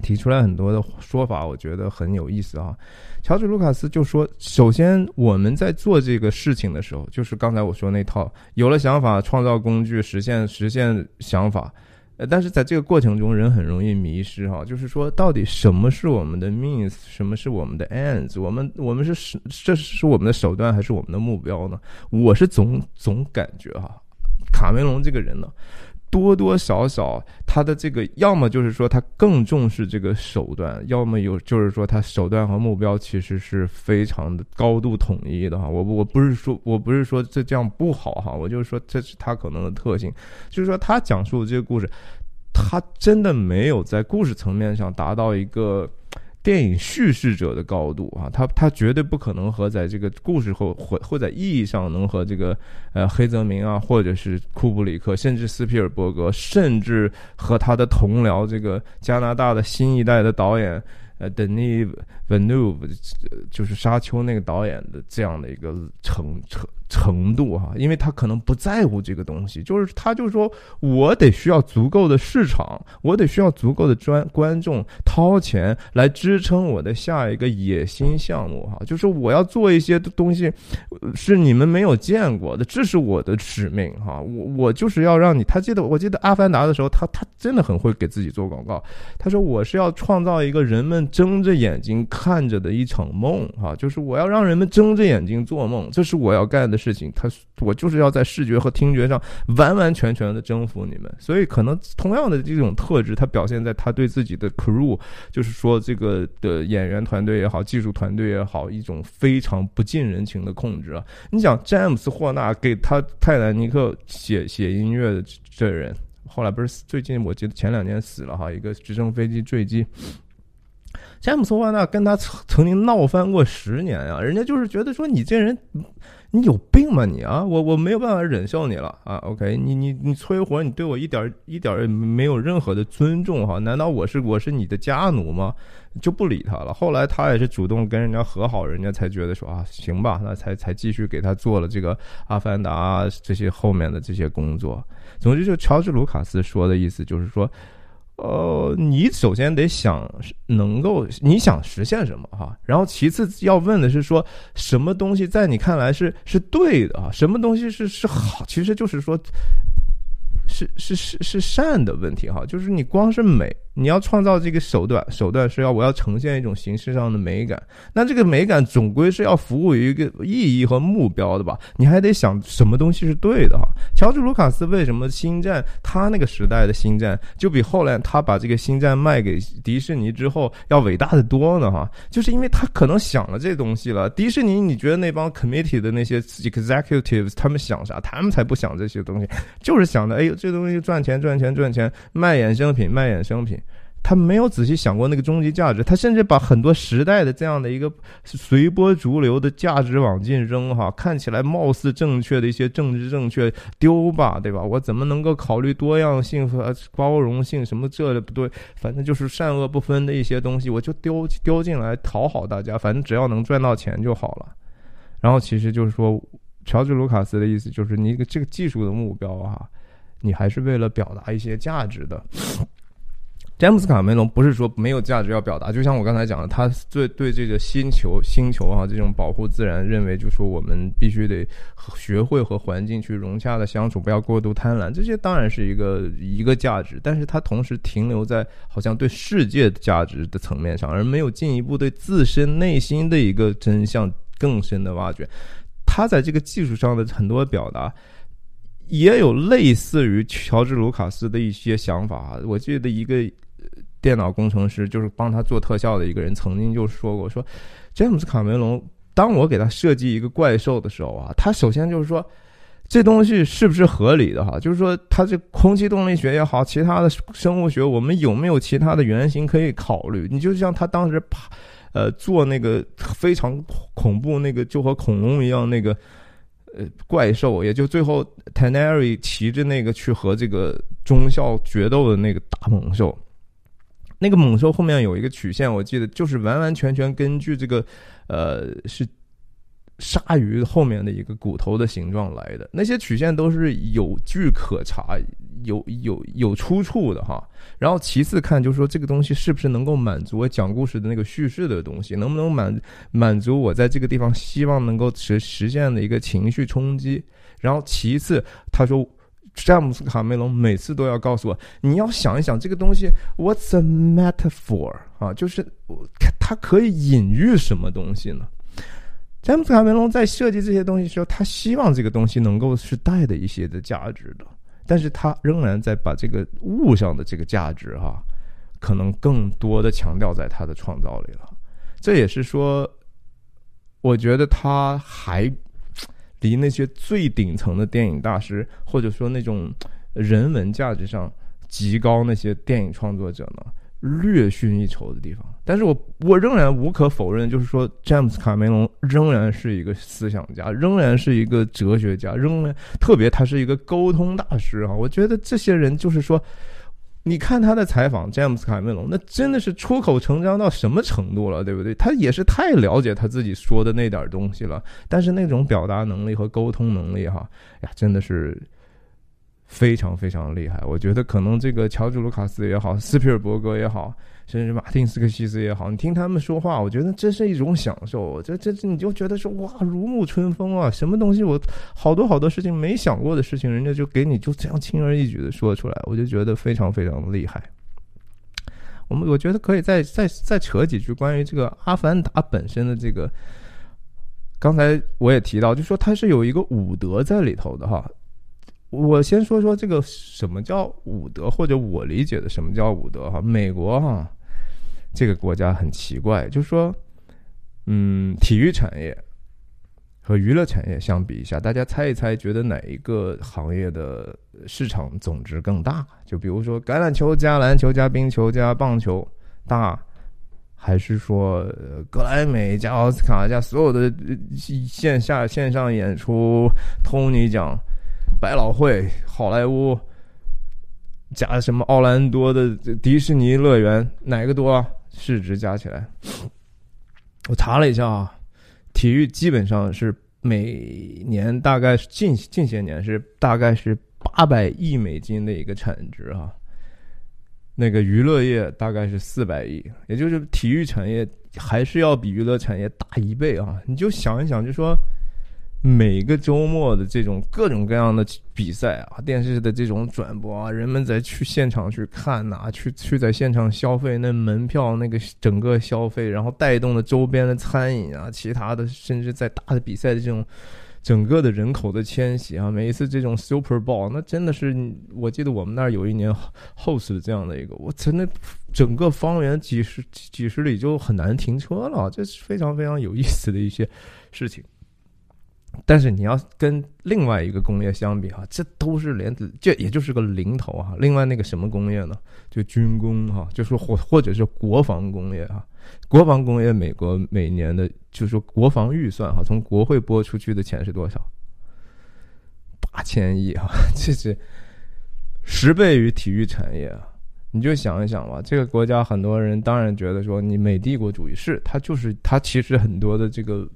Speaker 1: 提出来很多的说法，我觉得很有意思啊。乔治·卢卡斯就说：“首先，我们在做这个事情的时候，就是刚才我说那套，有了想法，创造工具，实现实现想法。呃，但是在这个过程中，人很容易迷失哈。就是说，到底什么是我们的 means，什么是我们的 ends？我们我们是是这是我们的手段还是我们的目标呢？我是总总感觉哈，卡梅隆这个人呢。”多多少少，他的这个要么就是说他更重视这个手段，要么有就是说他手段和目标其实是非常的高度统一的哈。我我不是说我不是说这这样不好哈，我就是说这是他可能的特性，就是说他讲述的这个故事，他真的没有在故事层面上达到一个。电影叙事者的高度啊，他他绝对不可能和在这个故事或或或在意义上能和这个呃黑泽明啊，或者是库布里克，甚至斯皮尔伯格，甚至和他的同僚这个加拿大的新一代的导演。呃，Denis Villeneuve 就是《沙丘》那个导演的这样的一个成成程度哈，因为他可能不在乎这个东西，就是他就说我得需要足够的市场，我得需要足够的专观众掏钱来支撑我的下一个野心项目哈，就是我要做一些东西是你们没有见过的，这是我的使命哈，我我就是要让你，他记得我记得《阿凡达》的时候，他他真的很会给自己做广告，他说我是要创造一个人们。睁着眼睛看着的一场梦，哈，就是我要让人们睁着眼睛做梦，这是我要干的的事情。他，我就是要在视觉和听觉上完完全全的征服你们。所以，可能同样的这种特质，他表现在他对自己的 crew，就是说这个的演员团队也好，技术团队也好，一种非常不近人情的控制啊。你想，詹姆斯霍纳给他泰坦尼克写写音乐的这人，后来不是最近我记得前两年死了哈，一个直升飞机坠机。詹姆斯·霍纳跟他曾经闹翻过十年啊，人家就是觉得说你这人，你有病吗你啊？我我没有办法忍受你了啊！OK，你你你催活，你对我一点一点也没有任何的尊重哈？难道我是我是你的家奴吗？就不理他了。后来他也是主动跟人家和好，人家才觉得说啊，行吧，那才才继续给他做了这个《阿凡达》这些后面的这些工作。总之，就乔治·卢卡斯说的意思就是说。呃，你首先得想能够你想实现什么哈，然后其次要问的是说什么东西在你看来是是对的啊，什么东西是是好，其实就是说。是是是是善的问题哈，就是你光是美，你要创造这个手段，手段是要我要呈现一种形式上的美感，那这个美感总归是要服务于一个意义和目标的吧？你还得想什么东西是对的哈。乔治·卢卡斯为什么星战他那个时代的星战就比后来他把这个星战卖给迪士尼之后要伟大的多呢哈？就是因为他可能想了这东西了。迪士尼你觉得那帮 committee 的那些 executives 他们想啥？他们才不想这些东西，就是想着哎呦。这东西赚钱赚钱赚钱，卖衍生品卖衍生品，他没有仔细想过那个终极价值。他甚至把很多时代的这样的一个随波逐流的价值往进扔，哈，看起来貌似正确的一些政治正确丢吧，对吧？我怎么能够考虑多样性和包容性？什么这的不对，反正就是善恶不分的一些东西，我就丢丢进来讨好大家，反正只要能赚到钱就好了。然后其实就是说，乔治·卢卡斯的意思就是你这个技术的目标，哈。你还是为了表达一些价值的。詹姆斯卡梅隆不是说没有价值要表达，就像我刚才讲的，他对对这个星球星球啊这种保护自然，认为就说我们必须得学会和环境去融洽的相处，不要过度贪婪，这些当然是一个一个价值，但是他同时停留在好像对世界的价值的层面上，而没有进一步对自身内心的一个真相更深的挖掘。他在这个技术上的很多表达，也有类似于乔治·卢卡斯的一些想法啊。我记得一个电脑工程师，就是帮他做特效的一个人，曾经就说过：“说詹姆斯·卡梅隆，当我给他设计一个怪兽的时候啊，他首先就是说。”这东西是不是合理的哈？就是说，它这空气动力学也好，其他的生物学，我们有没有其他的原型可以考虑？你就像他当时，呃，做那个非常恐怖那个，就和恐龙一样那个，呃，怪兽，也就最后 Tanary 骑着那个去和这个中校决斗的那个大猛兽，那个猛兽后面有一个曲线，我记得就是完完全全根据这个，呃，是。鲨鱼后面的一个骨头的形状来的，那些曲线都是有据可查、有有有出处的哈。然后其次看，就是说这个东西是不是能够满足我讲故事的那个叙事的东西，能不能满满足我在这个地方希望能够实实现的一个情绪冲击。然后其次，他说詹姆斯卡梅隆每次都要告诉我，你要想一想这个东西，What's a metaphor 啊？就是它可以隐喻什么东西呢？詹姆斯卡梅隆在设计这些东西的时候，他希望这个东西能够是带的一些的价值的，但是他仍然在把这个物上的这个价值哈，可能更多的强调在他的创造里了。这也是说，我觉得他还离那些最顶层的电影大师，或者说那种人文价值上极高那些电影创作者呢。略逊一筹的地方，但是我我仍然无可否认，就是说詹姆斯卡梅隆仍然是一个思想家，仍然是一个哲学家，仍然特别他是一个沟通大师啊！我觉得这些人就是说，你看他的采访，詹姆斯卡梅隆那真的是出口成章到什么程度了，对不对？他也是太了解他自己说的那点东西了，但是那种表达能力和沟通能力，哈呀，真的是。非常非常厉害，我觉得可能这个乔治·卢卡斯也好，斯皮尔伯格也好，甚至马丁·斯科西斯也好，你听他们说话，我觉得这是一种享受。这这你就觉得说哇，如沐春风啊！什么东西我好多好多事情没想过的事情，人家就给你就这样轻而易举的说出来，我就觉得非常非常厉害。我们我觉得可以再再再扯几句关于这个《阿凡达》本身的这个。刚才我也提到，就说它是有一个武德在里头的哈。我先说说这个什么叫武德，或者我理解的什么叫武德哈。美国哈这个国家很奇怪，就是说，嗯，体育产业和娱乐产业相比一下，大家猜一猜，觉得哪一个行业的市场总值更大？就比如说橄榄球加篮球加冰球加棒球大，还是说格莱美加奥斯卡加所有的线下线上演出托尼奖？百老汇、好莱坞加什么奥兰多的迪士尼乐园，哪个多？啊？市值加起来，我查了一下啊，体育基本上是每年大概近近些年是大概是八百亿美金的一个产值啊。那个娱乐业大概是四百亿，也就是体育产业还是要比娱乐产业大一倍啊。你就想一想，就说。每个周末的这种各种各样的比赛啊，电视的这种转播啊，人们在去现场去看呐，去去在现场消费那门票那个整个消费，然后带动的周边的餐饮啊，其他的甚至在大的比赛的这种整个的人口的迁徙啊，每一次这种 Super Bowl，那真的是我记得我们那儿有一年 host 这样的一个，我真的整个方圆几十几十里就很难停车了，这是非常非常有意思的一些事情。但是你要跟另外一个工业相比哈，这都是连这也就是个零头哈。另外那个什么工业呢？就军工哈，就是或或者是国防工业哈。国防工业，美国每年的就是说国防预算哈，从国会拨出去的钱是多少？八千亿哈，这是十倍于体育产业啊。你就想一想吧，这个国家很多人当然觉得说你美帝国主义是它就是它其实很多的这个。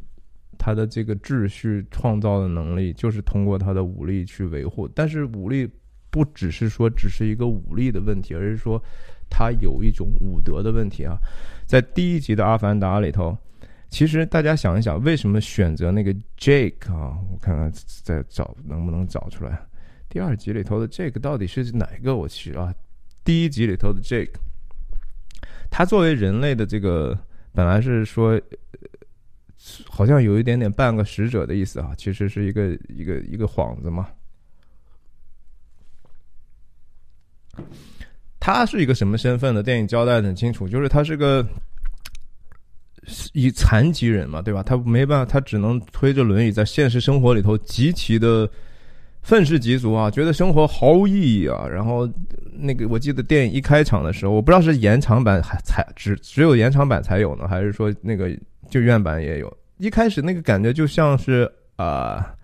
Speaker 1: 他的这个秩序创造的能力，就是通过他的武力去维护。但是武力不只是说只是一个武力的问题，而是说他有一种武德的问题啊。在第一集的《阿凡达》里头，其实大家想一想，为什么选择那个 Jake 啊？我看看再找能不能找出来。第二集里头的 Jake 到底是哪一个？我去啊！第一集里头的 Jake，他作为人类的这个本来是说。好像有一点点半个使者的意思啊，其实是一个一个一个幌子嘛。他是一个什么身份呢？电影交代的很清楚，就是他是个以残疾人嘛，对吧？他没办法，他只能推着轮椅在现实生活里头极其的愤世嫉俗啊，觉得生活毫无意义啊。然后那个我记得电影一开场的时候，我不知道是延长版还才只只有延长版才有呢，还是说那个就院版也有。一开始那个感觉就像是啊。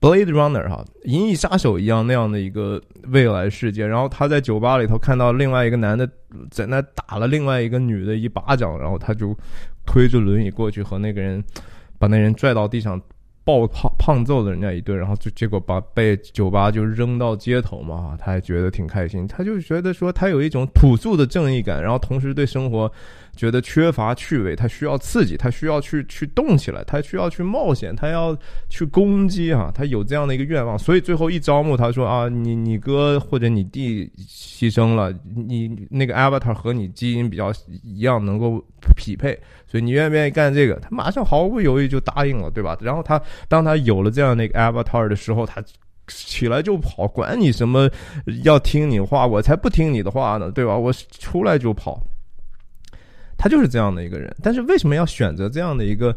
Speaker 1: Blade Runner 哈，银翼杀手一样那样的一个未来世界，然后他在酒吧里头看到另外一个男的在那打了另外一个女的一巴掌，然后他就推着轮椅过去和那个人把那人拽到地上。暴胖胖揍了人家一顿，然后就结果把被酒吧就扔到街头嘛，他还觉得挺开心，他就觉得说他有一种朴素的正义感，然后同时对生活觉得缺乏趣味，他需要刺激，他需要去去动起来，他需要去冒险，他要去攻击啊，他有这样的一个愿望，所以最后一招募他说啊，你你哥或者你弟牺牲了，你那个 avatar 和你基因比较一样，能够匹配。所以你愿不愿意干这个？他马上毫不犹豫就答应了，对吧？然后他当他有了这样的一个 avatar 的时候，他起来就跑，管你什么要听你话，我才不听你的话呢，对吧？我出来就跑。他就是这样的一个人，但是为什么要选择这样的一个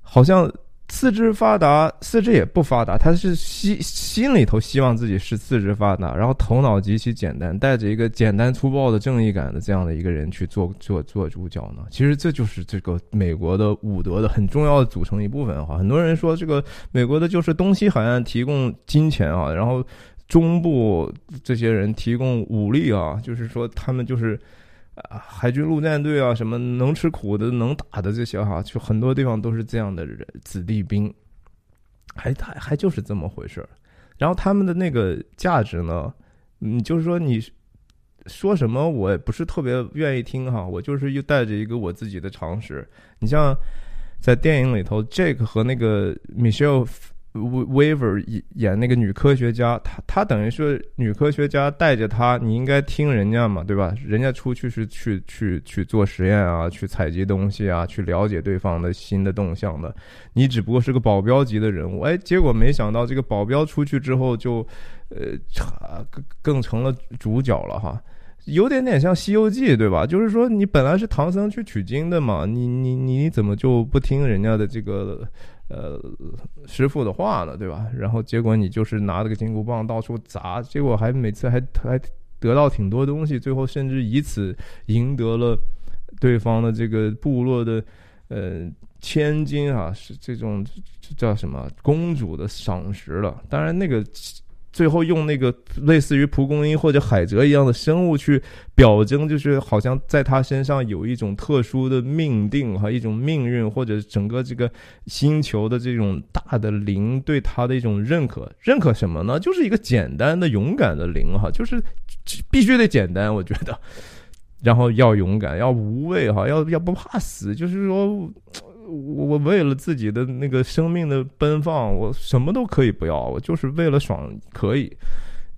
Speaker 1: 好像？四肢发达，四肢也不发达，他是心心里头希望自己是四肢发达，然后头脑极其简单，带着一个简单粗暴的正义感的这样的一个人去做做做主角呢？其实这就是这个美国的武德的很重要的组成一部分哈。很多人说这个美国的就是东西海岸提供金钱啊，然后中部这些人提供武力啊，就是说他们就是。啊，海军陆战队啊，什么能吃苦的、能打的这些哈，就很多地方都是这样的人子弟兵，还还还就是这么回事儿。然后他们的那个价值呢，你就是说你说什么，我也不是特别愿意听哈。我就是又带着一个我自己的常识。你像在电影里头，Jack 和那个 Michelle。Weaver 演那个女科学家，她她等于是女科学家带着她，你应该听人家嘛，对吧？人家出去是去去去做实验啊，去采集东西啊，去了解对方的新的动向的。你只不过是个保镖级的人物，哎，结果没想到这个保镖出去之后就，呃，更更成了主角了哈，有点点像《西游记》，对吧？就是说你本来是唐僧去取经的嘛，你你你怎么就不听人家的这个？呃，师傅的话呢，对吧？然后结果你就是拿着个金箍棒到处砸，结果还每次还还得到挺多东西，最后甚至以此赢得了对方的这个部落的呃千金啊，是这种叫什么公主的赏识了。当然那个。最后用那个类似于蒲公英或者海蜇一样的生物去表征，就是好像在他身上有一种特殊的命定和一种命运，或者整个这个星球的这种大的灵对他的一种认可。认可什么呢？就是一个简单的勇敢的灵哈，就是 必须得简单，我觉得。然后要勇敢，要无畏哈，要要不怕死，就是说。我我为了自己的那个生命的奔放，我什么都可以不要，我就是为了爽可以。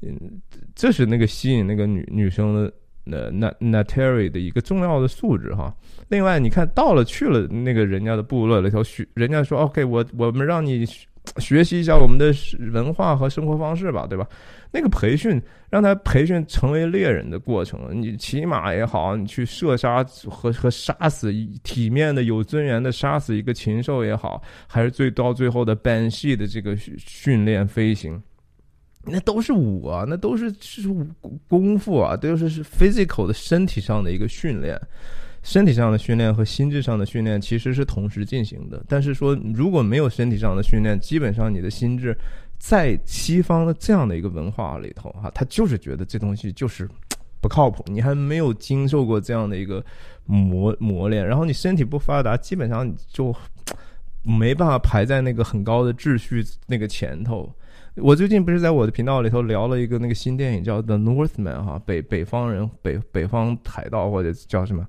Speaker 1: 嗯，这是那个吸引那个女女生的那那那 Terry 的一个重要的素质哈。另外，你看到了去了那个人家的部落里头，许人家说 OK，我我们让你。学习一下我们的文化和生活方式吧，对吧？那个培训让他培训成为猎人的过程，你骑马也好，你去射杀和和杀死体面的、有尊严的杀死一个禽兽也好，还是最到最后的 ban 系的这个训练飞行，那都是武啊，那都是是功夫啊，都是是 physical 的身体上的一个训练。身体上的训练和心智上的训练其实是同时进行的，但是说如果没有身体上的训练，基本上你的心智在西方的这样的一个文化里头，哈，他就是觉得这东西就是 不靠谱，你还没有经受过这样的一个磨磨练，然后你身体不发达，基本上你就 没办法排在那个很高的秩序那个前头。我最近不是在我的频道里头聊了一个那个新电影叫《The Northman》哈，北北方人北北方海盗或者叫什么？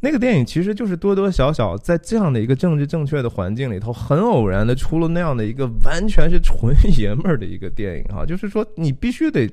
Speaker 1: 那个电影其实就是多多少少在这样的一个政治正确的环境里头，很偶然的出了那样的一个完全是纯爷们儿的一个电影哈，就是说你必须得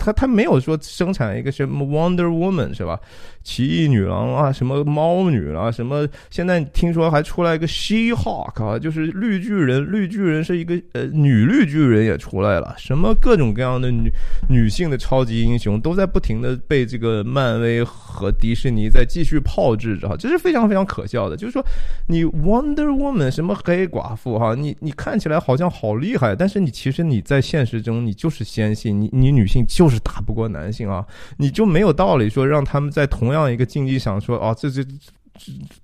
Speaker 1: 他他没有说生产一个什么 Wonder Woman 是吧？奇异女郎啊，什么猫女啊，什么现在听说还出来一个 She Hulk 啊，就是绿巨人。绿巨人是一个呃女绿巨人也出来了，什么各种各样的女女性的超级英雄都在不停的被这个漫威和迪士尼在继续炮制着，这是非常非常可笑的。就是说，你 Wonder Woman 什么黑寡妇哈，你你看起来好像好厉害，但是你其实你在现实中你就是纤细，你你女性就是打不过男性啊，你就没有道理说让他们在同。样一个竞技场说啊，这这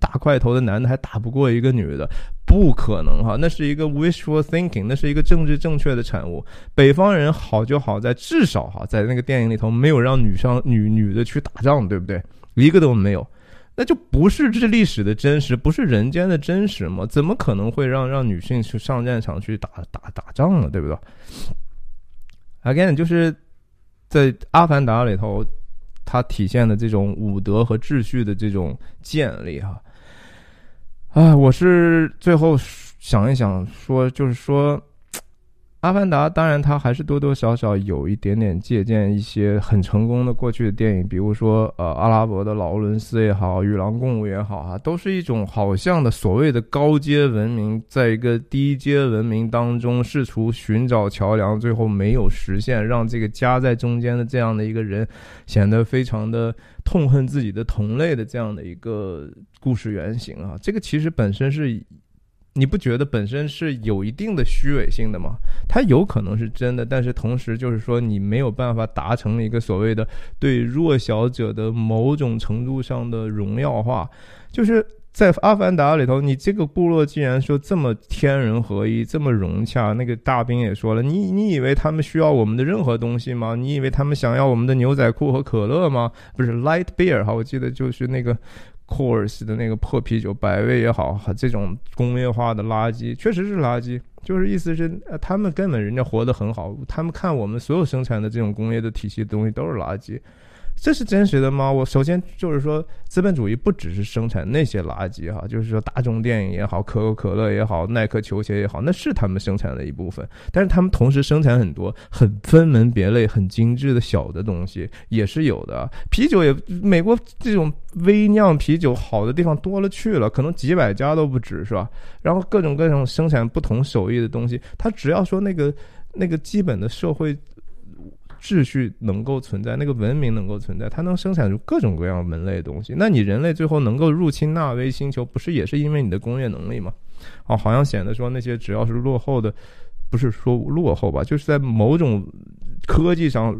Speaker 1: 大块头的男的还打不过一个女的，不可能哈，那是一个 wishful thinking，那是一个政治正确的产物。北方人好就好在至少哈，在那个电影里头没有让女生女女的去打仗，对不对？一个都没有，那就不是这历史的真实，不是人间的真实吗？怎么可能会让让女性去上战场去打打打仗呢？对不对？Again，就是在《阿凡达》里头。它体现的这种武德和秩序的这种建立，哈，啊，我是最后想一想，说就是说。阿凡达当然，它还是多多少少有一点点借鉴一些很成功的过去的电影，比如说呃阿拉伯的劳伦斯也好，与狼共舞也好啊，都是一种好像的所谓的高阶文明，在一个低阶文明当中试图寻找桥梁，最后没有实现，让这个夹在中间的这样的一个人显得非常的痛恨自己的同类的这样的一个故事原型啊，这个其实本身是。你不觉得本身是有一定的虚伪性的吗？它有可能是真的，但是同时就是说你没有办法达成一个所谓的对弱小者的某种程度上的荣耀化。就是在《阿凡达》里头，你这个部落既然说这么天人合一，这么融洽，那个大兵也说了，你你以为他们需要我们的任何东西吗？你以为他们想要我们的牛仔裤和可乐吗？不是 Light Beer 哈，我记得就是那个。Coors 的那个破啤酒，百威也好，这种工业化的垃圾确实是垃圾，就是意思是，他们根本人家活得很好，他们看我们所有生产的这种工业的体系的东西都是垃圾。这是真实的吗？我首先就是说，资本主义不只是生产那些垃圾哈，就是说大众电影也好，可口可乐也好，耐克球鞋也好，那是他们生产的一部分。但是他们同时生产很多很分门别类、很精致的小的东西也是有的。啤酒也，美国这种微酿啤酒好的地方多了去了，可能几百家都不止，是吧？然后各种各种生产不同手艺的东西，他只要说那个那个基本的社会。秩序能够存在，那个文明能够存在，它能生产出各种各样门类的东西。那你人类最后能够入侵纳威星球，不是也是因为你的工业能力吗？哦，好像显得说那些只要是落后的，不是说落后吧，就是在某种科技上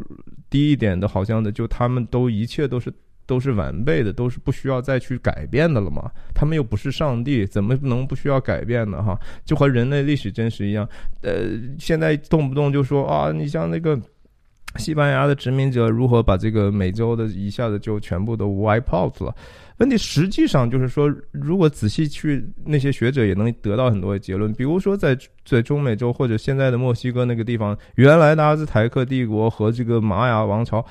Speaker 1: 低一点的，好像的，就他们都一切都是都是完备的，都是不需要再去改变的了嘛？他们又不是上帝，怎么能不需要改变呢？哈，就和人类历史真实一样。呃，现在动不动就说啊，你像那个。西班牙的殖民者如何把这个美洲的一下子就全部都 wipe out 了？问题实际上就是说，如果仔细去，那些学者也能得到很多结论。比如说，在在中美洲或者现在的墨西哥那个地方，原来的阿兹台克帝国和这个玛雅王朝，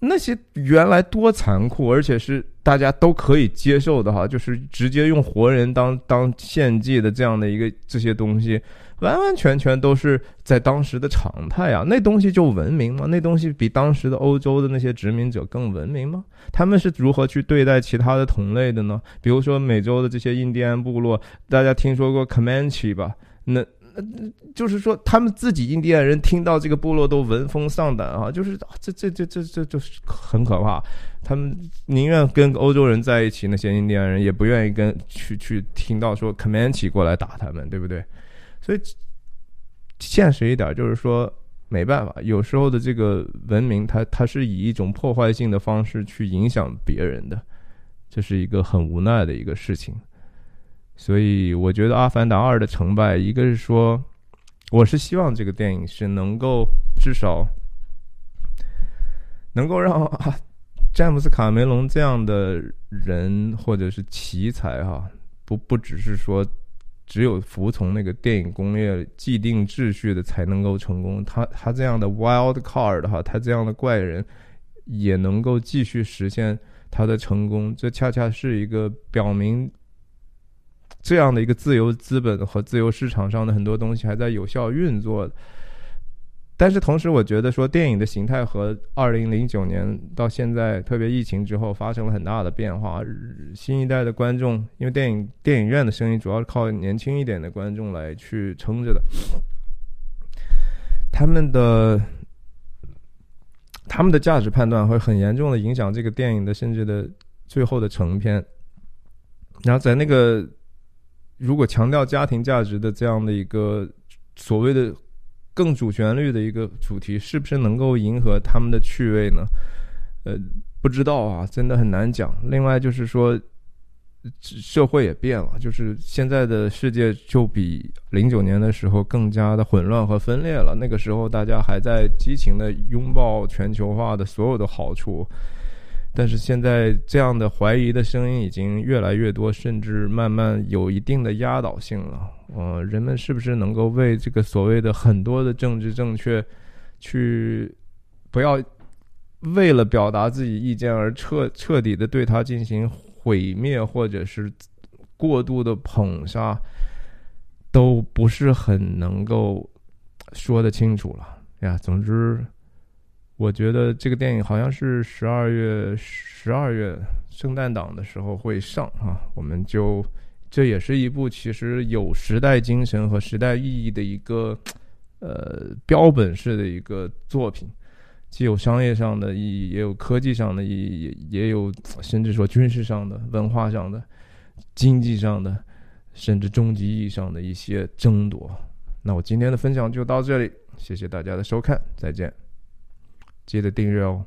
Speaker 1: 那些原来多残酷，而且是大家都可以接受的哈，就是直接用活人当当献祭的这样的一个这些东西。完完全全都是在当时的常态啊！那东西就文明吗？那东西比当时的欧洲的那些殖民者更文明吗？他们是如何去对待其他的同类的呢？比如说美洲的这些印第安部落，大家听说过 Comanche 吧？那那就是说，他们自己印第安人听到这个部落都闻风丧胆啊！就是这这这这这就是很可怕。他们宁愿跟欧洲人在一起，那些印第安人也不愿意跟去去听到说 Comanche 过来打他们，对不对？所以，现实一点就是说，没办法，有时候的这个文明，它它是以一种破坏性的方式去影响别人的，这是一个很无奈的一个事情。所以，我觉得《阿凡达二》的成败，一个是说，我是希望这个电影是能够至少能够让 詹姆斯·卡梅隆这样的人或者是奇才哈，不不只是说。只有服从那个电影工业既定秩序的才能够成功。他他这样的 wild card 哈，他这样的怪人也能够继续实现他的成功。这恰恰是一个表明这样的一个自由资本和自由市场上的很多东西还在有效运作。但是同时，我觉得说电影的形态和二零零九年到现在，特别疫情之后发生了很大的变化。新一代的观众，因为电影电影院的声音主要是靠年轻一点的观众来去撑着的，他们的他们的价值判断会很严重的影响这个电影的甚至的最后的成片。然后在那个如果强调家庭价值的这样的一个所谓的。更主旋律的一个主题，是不是能够迎合他们的趣味呢？呃，不知道啊，真的很难讲。另外就是说，社会也变了，就是现在的世界就比零九年的时候更加的混乱和分裂了。那个时候大家还在激情的拥抱全球化的所有的好处。但是现在这样的怀疑的声音已经越来越多，甚至慢慢有一定的压倒性了。呃，人们是不是能够为这个所谓的很多的政治正确，去不要为了表达自己意见而彻彻底的对它进行毁灭，或者是过度的捧杀，都不是很能够说得清楚了呀。总之。我觉得这个电影好像是十二月十二月圣诞档的时候会上啊，我们就这也是一部其实有时代精神和时代意义的一个呃标本式的一个作品，既有商业上的意义，也有科技上的意义，也也有甚至说军事上的、文化上的、经济上的，甚至终极意义上的一些争夺。那我今天的分享就到这里，谢谢大家的收看，再见。记得订阅哦。